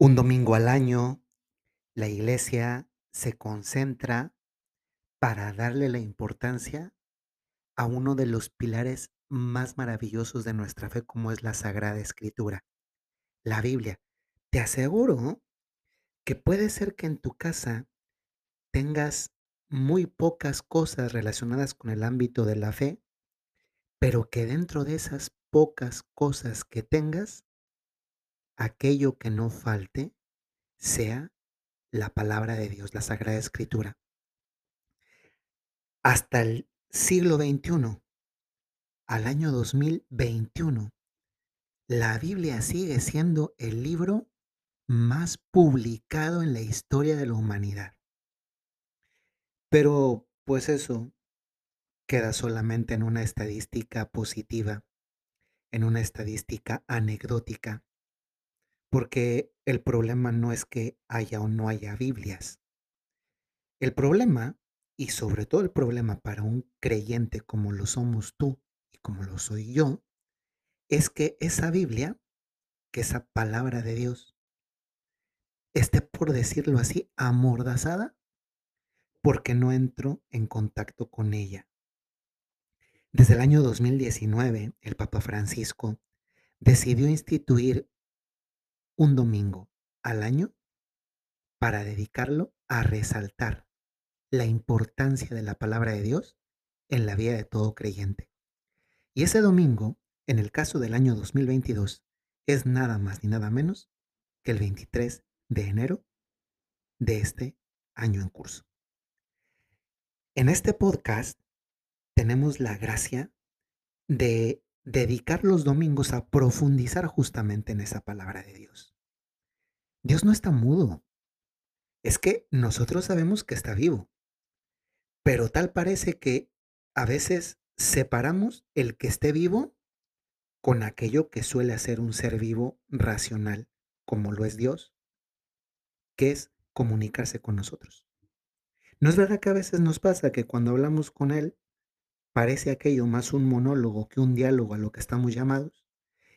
Un domingo al año, la iglesia se concentra para darle la importancia a uno de los pilares más maravillosos de nuestra fe, como es la Sagrada Escritura, la Biblia. Te aseguro que puede ser que en tu casa tengas muy pocas cosas relacionadas con el ámbito de la fe, pero que dentro de esas pocas cosas que tengas, aquello que no falte sea la palabra de Dios, la Sagrada Escritura. Hasta el siglo XXI, al año 2021, la Biblia sigue siendo el libro más publicado en la historia de la humanidad. Pero pues eso queda solamente en una estadística positiva, en una estadística anecdótica, porque el problema no es que haya o no haya Biblias. El problema, y sobre todo el problema para un creyente como lo somos tú y como lo soy yo, es que esa Biblia, que esa palabra de Dios, esté, por decirlo así, amordazada porque no entro en contacto con ella. Desde el año 2019, el Papa Francisco decidió instituir un domingo al año para dedicarlo a resaltar la importancia de la palabra de Dios en la vida de todo creyente. Y ese domingo, en el caso del año 2022, es nada más ni nada menos que el 23 de enero de este año en curso. En este podcast tenemos la gracia de dedicar los domingos a profundizar justamente en esa palabra de Dios. Dios no está mudo. Es que nosotros sabemos que está vivo, pero tal parece que a veces separamos el que esté vivo con aquello que suele ser un ser vivo racional, como lo es Dios, que es comunicarse con nosotros. ¿No es verdad que a veces nos pasa que cuando hablamos con Él parece aquello más un monólogo que un diálogo a lo que estamos llamados?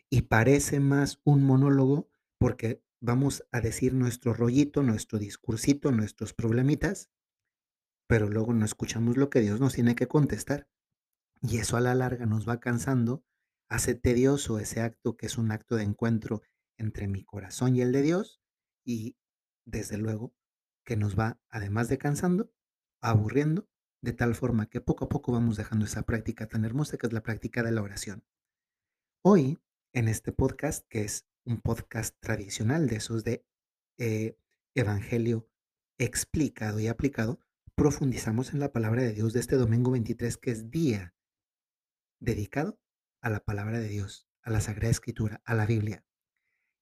Y parece más un monólogo porque vamos a decir nuestro rollito, nuestro discursito, nuestros problemitas, pero luego no escuchamos lo que Dios nos tiene que contestar. Y eso a la larga nos va cansando, hace tedioso ese acto que es un acto de encuentro entre mi corazón y el de Dios, y desde luego que nos va, además de cansando, aburriendo, de tal forma que poco a poco vamos dejando esa práctica tan hermosa que es la práctica de la oración. Hoy, en este podcast, que es un podcast tradicional de esos de eh, Evangelio explicado y aplicado, profundizamos en la palabra de Dios de este domingo 23, que es día dedicado a la palabra de Dios, a la Sagrada Escritura, a la Biblia.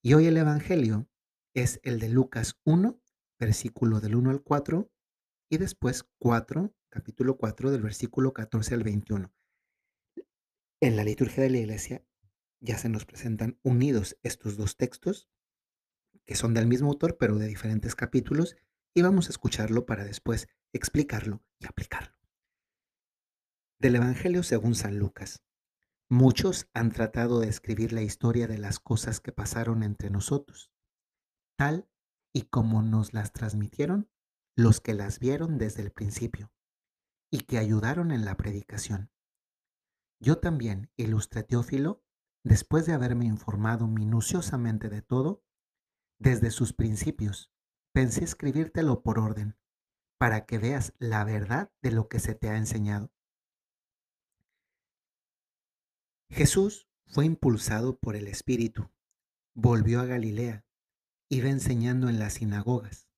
Y hoy el Evangelio es el de Lucas 1, versículo del 1 al 4, y después 4, capítulo 4, del versículo 14 al 21. En la liturgia de la iglesia ya se nos presentan unidos estos dos textos, que son del mismo autor, pero de diferentes capítulos, y vamos a escucharlo para después explicarlo y aplicarlo. Del Evangelio según San Lucas. Muchos han tratado de escribir la historia de las cosas que pasaron entre nosotros, tal y como nos las transmitieron los que las vieron desde el principio y que ayudaron en la predicación. Yo también, ilustre Teófilo, después de haberme informado minuciosamente de todo, desde sus principios, pensé escribírtelo por orden, para que veas la verdad de lo que se te ha enseñado. Jesús fue impulsado por el Espíritu, volvió a Galilea, iba enseñando en las sinagogas.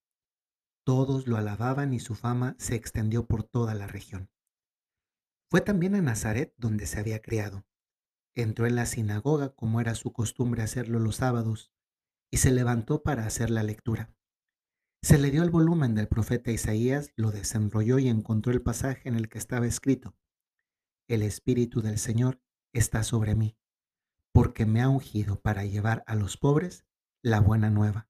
Todos lo alababan y su fama se extendió por toda la región. Fue también a Nazaret donde se había criado entró en la sinagoga como era su costumbre hacerlo los sábados y se levantó para hacer la lectura. Se le dio el volumen del profeta Isaías, lo desenrolló y encontró el pasaje en el que estaba escrito, El Espíritu del Señor está sobre mí, porque me ha ungido para llevar a los pobres la buena nueva,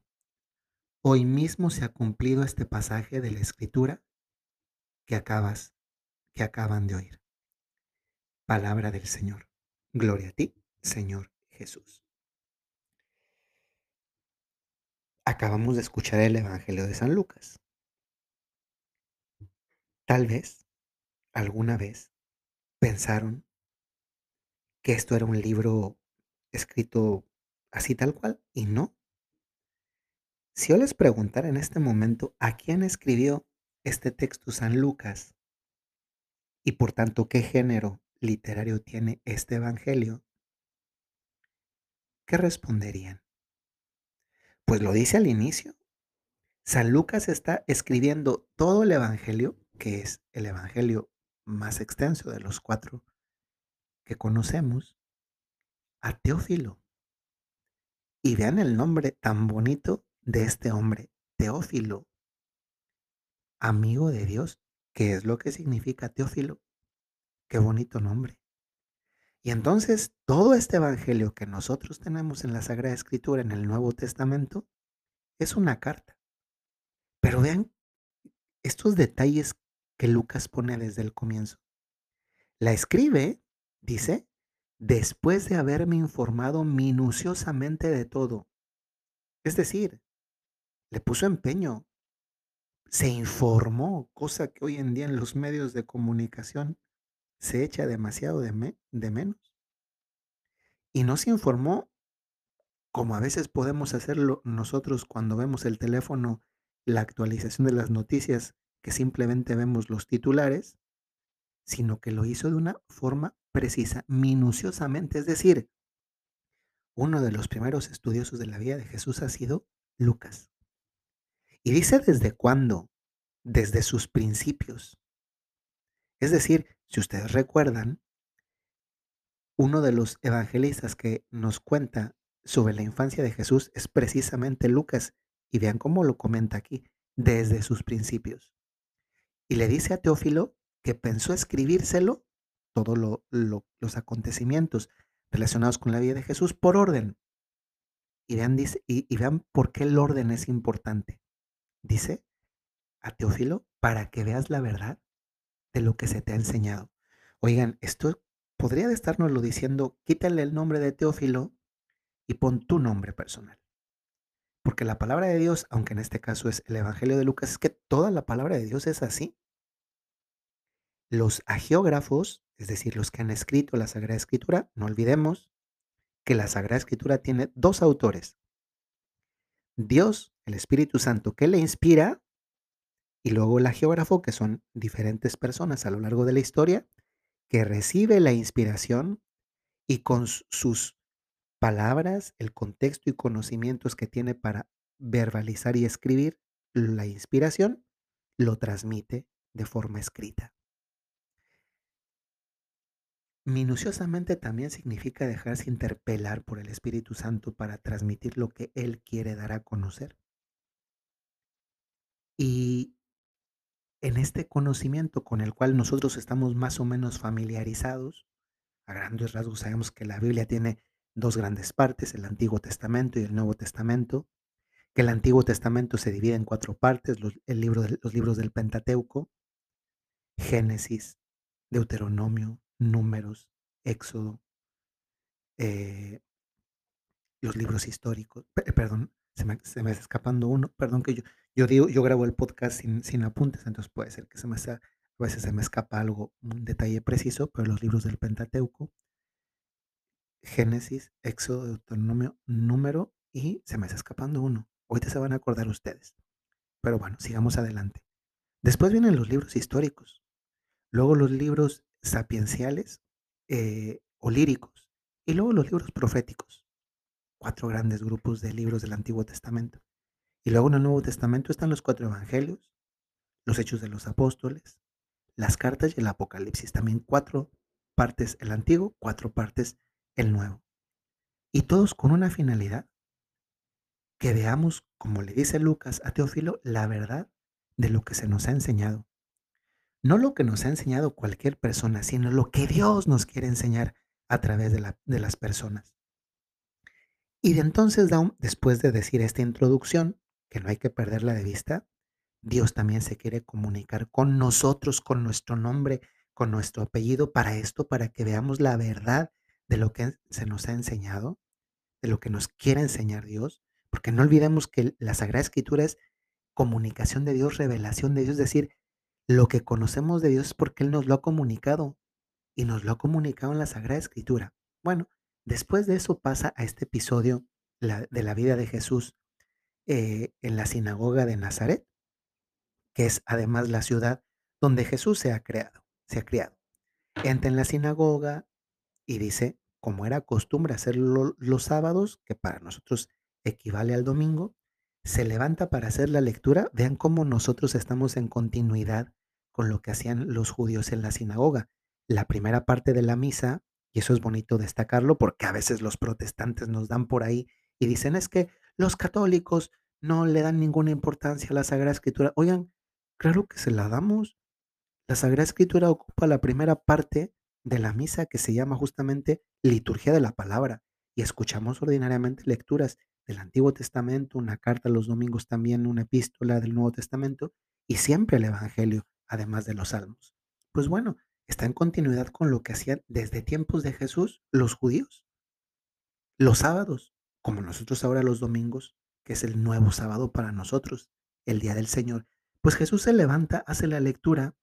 Hoy mismo se ha cumplido este pasaje de la escritura que acabas, que acaban de oír. Palabra del Señor. Gloria a ti, Señor Jesús. Acabamos de escuchar el Evangelio de San Lucas. Tal vez, alguna vez, pensaron que esto era un libro escrito así tal cual, y no. Si yo les preguntara en este momento a quién escribió este texto San Lucas y por tanto qué género literario tiene este Evangelio, ¿qué responderían? Pues lo dice al inicio. San Lucas está escribiendo todo el Evangelio, que es el Evangelio más extenso de los cuatro que conocemos, a Teófilo. Y vean el nombre tan bonito de este hombre, Teófilo, amigo de Dios. ¿Qué es lo que significa Teófilo? Qué bonito nombre. Y entonces todo este evangelio que nosotros tenemos en la Sagrada Escritura, en el Nuevo Testamento, es una carta. Pero vean estos detalles que Lucas pone desde el comienzo. La escribe, dice, después de haberme informado minuciosamente de todo. Es decir, le puso empeño, se informó, cosa que hoy en día en los medios de comunicación se echa demasiado de, de menos. Y no se informó como a veces podemos hacerlo nosotros cuando vemos el teléfono, la actualización de las noticias, que simplemente vemos los titulares, sino que lo hizo de una forma precisa, minuciosamente. Es decir, uno de los primeros estudiosos de la vida de Jesús ha sido Lucas. Y dice desde cuándo, desde sus principios. Es decir, si ustedes recuerdan, uno de los evangelistas que nos cuenta sobre la infancia de Jesús es precisamente Lucas. Y vean cómo lo comenta aquí, desde sus principios. Y le dice a Teófilo que pensó escribírselo, todos los acontecimientos relacionados con la vida de Jesús, por orden. Y vean, y vean por qué el orden es importante dice a Teófilo, para que veas la verdad de lo que se te ha enseñado. Oigan, esto podría estarnoslo diciendo, quítale el nombre de Teófilo y pon tu nombre personal. Porque la palabra de Dios, aunque en este caso es el Evangelio de Lucas, es que toda la palabra de Dios es así. Los agiógrafos, es decir, los que han escrito la Sagrada Escritura, no olvidemos que la Sagrada Escritura tiene dos autores, Dios, el Espíritu Santo, que le inspira, y luego el geógrafo, que son diferentes personas a lo largo de la historia, que recibe la inspiración y con sus palabras, el contexto y conocimientos que tiene para verbalizar y escribir la inspiración, lo transmite de forma escrita. Minuciosamente también significa dejarse interpelar por el Espíritu Santo para transmitir lo que Él quiere dar a conocer. Y en este conocimiento con el cual nosotros estamos más o menos familiarizados, a grandes rasgos sabemos que la Biblia tiene dos grandes partes, el Antiguo Testamento y el Nuevo Testamento, que el Antiguo Testamento se divide en cuatro partes, los, los libros del Pentateuco, Génesis, Deuteronomio, Números, Éxodo, eh, los libros históricos. perdón, se me, se me, está escapando uno. Perdón que yo, yo digo, yo grabo el podcast sin, sin apuntes, entonces puede ser que se me a veces se me escapa algo, un detalle preciso, pero los libros del Pentateuco, Génesis, Éxodo, Deuteronomio, Número y se me está escapando uno. Ahorita se van a acordar ustedes. Pero bueno, sigamos adelante. Después vienen los libros históricos. Luego los libros sapienciales eh, o líricos. Y luego los libros proféticos. Cuatro grandes grupos de libros del Antiguo Testamento. Y luego en el Nuevo Testamento están los cuatro evangelios, los hechos de los apóstoles, las cartas y el Apocalipsis. También cuatro partes el Antiguo, cuatro partes el Nuevo. Y todos con una finalidad, que veamos, como le dice Lucas a Teófilo, la verdad de lo que se nos ha enseñado. No lo que nos ha enseñado cualquier persona, sino lo que Dios nos quiere enseñar a través de, la- de las personas. Y de entonces, después de decir esta introducción, que no hay que perderla de vista, Dios también se quiere comunicar con nosotros, con nuestro nombre, con nuestro apellido, para esto, para que veamos la verdad de lo que se nos ha enseñado, de lo que nos quiere enseñar Dios, porque no olvidemos que la Sagrada Escritura es comunicación de Dios, revelación de Dios, es decir, lo que conocemos de Dios es porque Él nos lo ha comunicado y nos lo ha comunicado en la Sagrada Escritura. Bueno, después de eso pasa a este episodio de la vida de Jesús eh, en la sinagoga de Nazaret, que es además la ciudad donde Jesús se ha creado, se ha criado. Entra en la sinagoga y dice, como era costumbre hacerlo los sábados, que para nosotros equivale al domingo, se levanta para hacer la lectura. Vean cómo nosotros estamos en continuidad con lo que hacían los judíos en la sinagoga. La primera parte de la misa, y eso es bonito destacarlo porque a veces los protestantes nos dan por ahí y dicen es que los católicos no le dan ninguna importancia a la Sagrada Escritura. Oigan, claro que se la damos. La Sagrada Escritura ocupa la primera parte de la misa que se llama justamente liturgia de la palabra y escuchamos ordinariamente lecturas del Antiguo Testamento, una carta los domingos también, una epístola del Nuevo Testamento y siempre el Evangelio, además de los salmos. Pues bueno, está en continuidad con lo que hacían desde tiempos de Jesús los judíos. Los sábados, como nosotros ahora los domingos, que es el nuevo sábado para nosotros, el día del Señor, pues Jesús se levanta, hace la lectura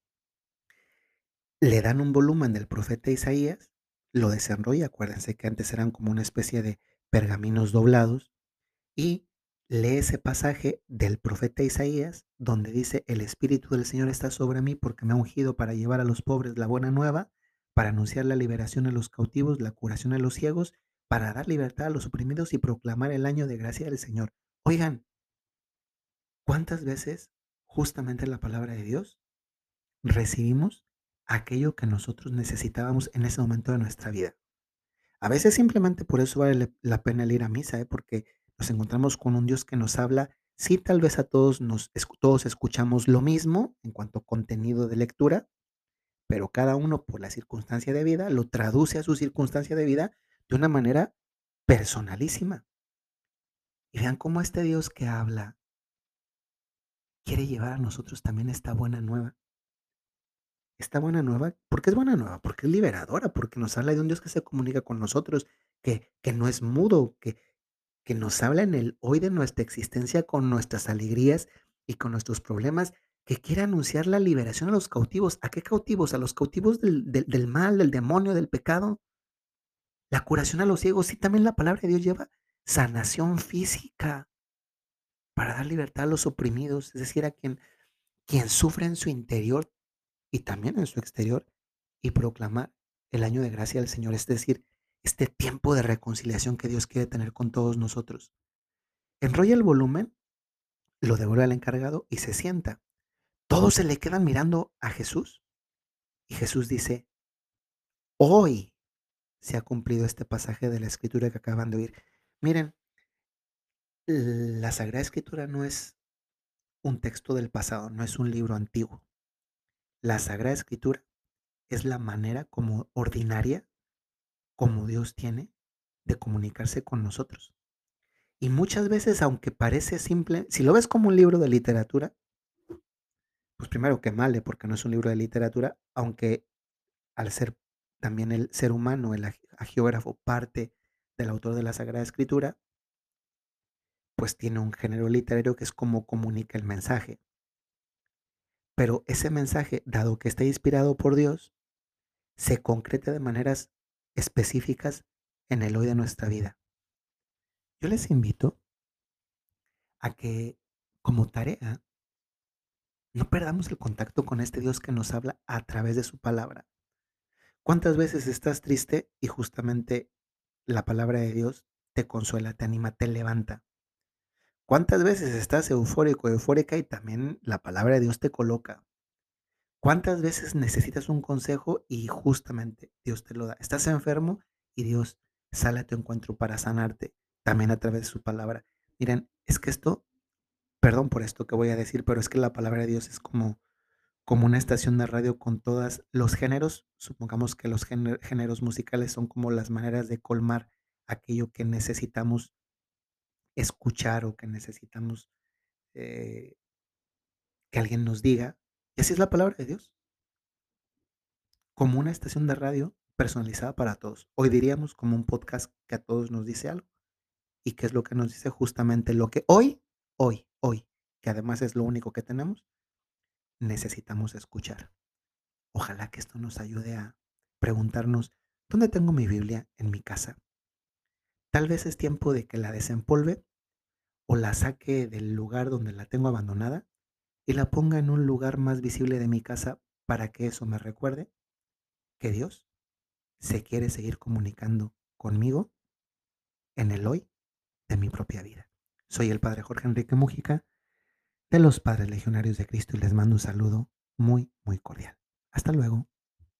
le dan un volumen del profeta Isaías, lo desenrolla, acuérdense que antes eran como una especie de pergaminos doblados, y lee ese pasaje del profeta Isaías donde dice, el Espíritu del Señor está sobre mí porque me ha ungido para llevar a los pobres la buena nueva, para anunciar la liberación a los cautivos, la curación a los ciegos, para dar libertad a los oprimidos y proclamar el año de gracia del Señor. Oigan, ¿cuántas veces justamente la palabra de Dios recibimos aquello que nosotros necesitábamos en ese momento de nuestra vida. A veces simplemente por eso vale la pena ir a misa, ¿eh? porque nos encontramos con un Dios que nos habla. Sí, tal vez a todos nos todos escuchamos lo mismo en cuanto a contenido de lectura, pero cada uno por la circunstancia de vida lo traduce a su circunstancia de vida de una manera personalísima. Y vean cómo este Dios que habla quiere llevar a nosotros también esta buena nueva. Esta buena nueva, ¿por qué es buena nueva? Porque es liberadora, porque nos habla de un Dios que se comunica con nosotros, que, que no es mudo, que, que nos habla en el hoy de nuestra existencia con nuestras alegrías y con nuestros problemas, que quiere anunciar la liberación a los cautivos. ¿A qué cautivos? A los cautivos del, del, mal, del demonio, del pecado. La curación a los ciegos. Sí, también la palabra de Dios lleva sanación física para dar libertad a los oprimidos, es decir, a quien, quien sufre en su interior y también en su exterior y proclamar el año de gracia del Señor, es decir, este tiempo de reconciliación que Dios quiere tener con todos nosotros. Enrolla el volumen, lo devuelve al encargado y se sienta. Todos se le quedan mirando a Jesús y Jesús dice, hoy se ha cumplido este pasaje de la escritura que acaban de oír. Miren, la Sagrada Escritura no es un texto del pasado, no es un libro antiguo. La Sagrada Escritura es la manera como ordinaria, como Dios tiene, de comunicarse con nosotros. Y muchas veces, aunque parece simple, si lo ves como un libro de literatura, pues primero que male, porque no es un libro de literatura, aunque al ser también el ser humano, el geógrafo, parte del autor de la Sagrada Escritura, pues tiene un género literario que es como comunica el mensaje. Pero ese mensaje, dado que está inspirado por Dios, se concreta de maneras específicas en el hoy de nuestra vida. Yo les invito a que como tarea no perdamos el contacto con este Dios que nos habla a través de su palabra. ¿Cuántas veces estás triste y justamente la palabra de Dios te consuela, te anima, te levanta? ¿Cuántas veces estás eufórico, eufórica y también la palabra de Dios te coloca? ¿Cuántas veces necesitas un consejo y justamente Dios te lo da? Estás enfermo y Dios sale a tu encuentro para sanarte, también a través de su palabra. Miren, es que esto Perdón por esto que voy a decir, pero es que la palabra de Dios es como como una estación de radio con todas los géneros. Supongamos que los géne géneros musicales son como las maneras de colmar aquello que necesitamos escuchar o que necesitamos, eh que alguien nos diga. Y es la palabra de Dios. Como una estación de radio personalizada para todos. Hoy diríamos como un podcast que a todos nos dice algo. ¿Y qué es lo que nos dice? Justamente lo que hoy, hoy, hoy, que además es lo único que tenemos, necesitamos escuchar. Ojalá que esto nos ayude a preguntarnos, ¿dónde tengo mi Biblia en mi casa? Tal vez es tiempo de que la desempolve o la saque del lugar donde la tengo abandonada y la ponga en un lugar más visible de mi casa para que eso me recuerde que Dios se quiere seguir comunicando conmigo en el hoy de mi propia vida. Soy el Padre Jorge Enrique Mújica de los Padres Legionarios de Cristo y les mando un saludo muy, muy cordial. Hasta luego.